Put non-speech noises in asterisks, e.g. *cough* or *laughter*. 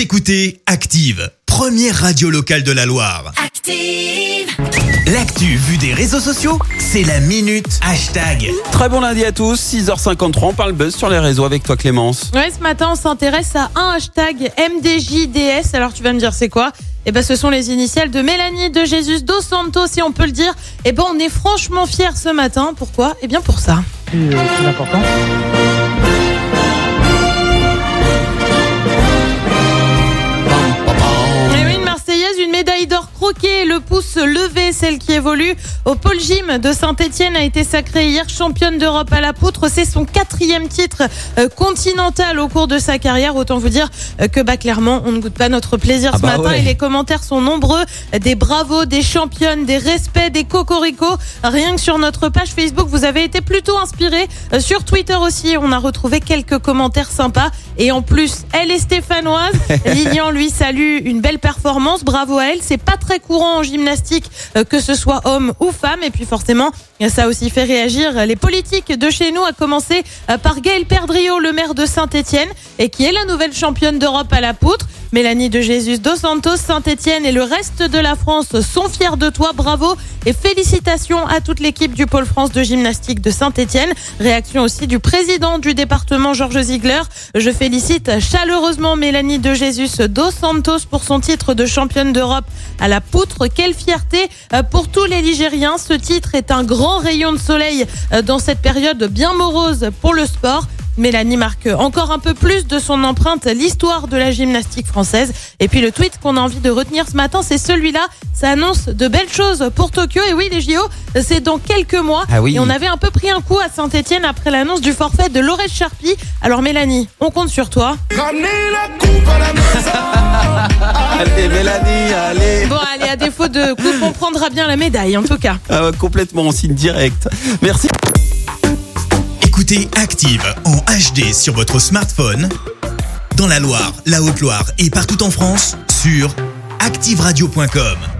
Vous écoutez Active, première radio locale de la Loire. Active. L'actu vue des réseaux sociaux, c'est la minute hashtag. Très bon lundi à tous, 6h53, on parle buzz sur les réseaux avec toi Clémence. Ouais, ce matin, on s'intéresse à un hashtag MDJDS. Alors, tu vas me dire, c'est quoi? Eh ben, ce sont les initiales de Mélanie de Jésus dos Santos, si on peut le dire. Eh ben, on est franchement fiers ce matin. Pourquoi? Eh bien, pour ça. plus, euh, plus important. Celle qui évolue au pôle gym de Saint-Etienne a été sacrée hier championne d'Europe à la poutre. C'est son quatrième titre euh, continental au cours de sa carrière. Autant vous dire euh, que bah, clairement, on ne goûte pas notre plaisir Ah ce bah matin ouais. et les commentaires sont nombreux. Des bravos, des championnes, des respects, des cocoricots. Rien que sur notre page Facebook, vous avez été plutôt inspirés. Euh, Sur Twitter aussi, on a retrouvé quelques commentaires sympas. Et en plus, elle est stéphanoise. *laughs* Lilian lui salue une belle performance. Bravo à elle. C'est pas très courant en gymnastique que ce soit homme ou femme. Et puis forcément, ça a aussi fait réagir les politiques de chez nous, à commencer euh, par Gaël Perdriau, le maire de Saint-Etienne, et qui est la nouvelle championne d'Europe à la poutre. Mélanie de Jésus dos Santos, Saint-Etienne et le reste de la France sont fiers de toi. Bravo et félicitations à toute l'équipe du Pôle France de gymnastique de Saint-Etienne. Réaction aussi du président du département, Georges Ziegler. Je félicite chaleureusement Mélanie de Jésus dos Santos pour son titre de championne d'Europe à la poutre. Quelle fierté euh, pour tous les Ligériens. Ce titre est un grand rayon de soleil euh, dans cette période bien morose pour le sport. Mélanie marque encore un peu plus de son empreinte l'histoire de la gymnastique française. Et puis le tweet qu'on a envie de retenir ce matin, c'est celui-là. Ça annonce de belles choses pour Tokyo. Et oui, les JO, c'est dans quelques mois. Ah oui. Et on avait un peu pris un coup à Saint-Etienne après l'annonce du forfait de Laurette Charpie. Alors Mélanie, on compte sur toi. Allez Mélanie, allez Bon, allez, à défaut de coupe, on prendra bien la médaille en tout cas. Ah ouais, Complètement en signe direct. Merci. Écoutez Active en HD sur votre smartphone, dans la Loire, la Haute-Loire et partout en France, sur activeradio.com.